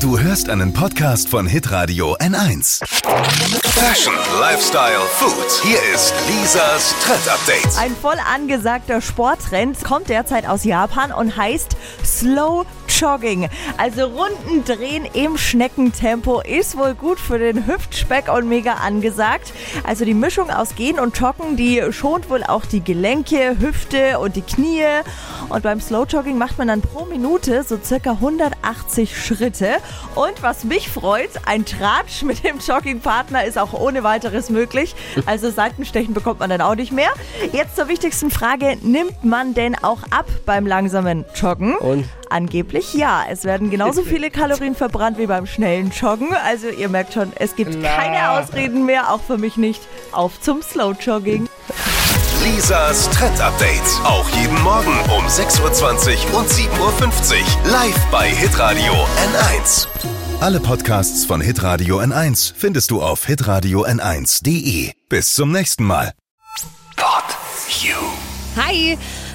Du hörst einen Podcast von Hitradio N1. Fashion, Lifestyle, Food. Hier ist Lisas Trend Update. Ein voll angesagter Sporttrend kommt derzeit aus Japan und heißt Slow Jogging. Also Runden drehen im Schneckentempo ist wohl gut für den Hüftspeck und mega angesagt. Also die Mischung aus Gehen und Joggen, die schont wohl auch die Gelenke, Hüfte und die Knie. Und beim Slow Jogging macht man dann pro Minute so circa 180 Schritte. Und was mich freut, ein Tratsch mit dem Joggingpartner ist auch ohne weiteres möglich. Also Seitenstechen bekommt man dann auch nicht mehr. Jetzt zur wichtigsten Frage, nimmt man denn auch ab beim langsamen Joggen? Und? Angeblich ja. Es werden genauso viele Kalorien verbrannt wie beim schnellen Joggen. Also ihr merkt schon, es gibt Na. keine Ausreden mehr, auch für mich nicht. Auf zum Slow Jogging. Lisas Trend Update. Auch jeden Morgen um 6.20 Uhr und 7.50 Uhr. Live bei Hitradio N1. Alle Podcasts von Hitradio N1 findest du auf hitradio n1.de. Bis zum nächsten Mal. Pod You. Hi!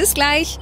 Bis gleich.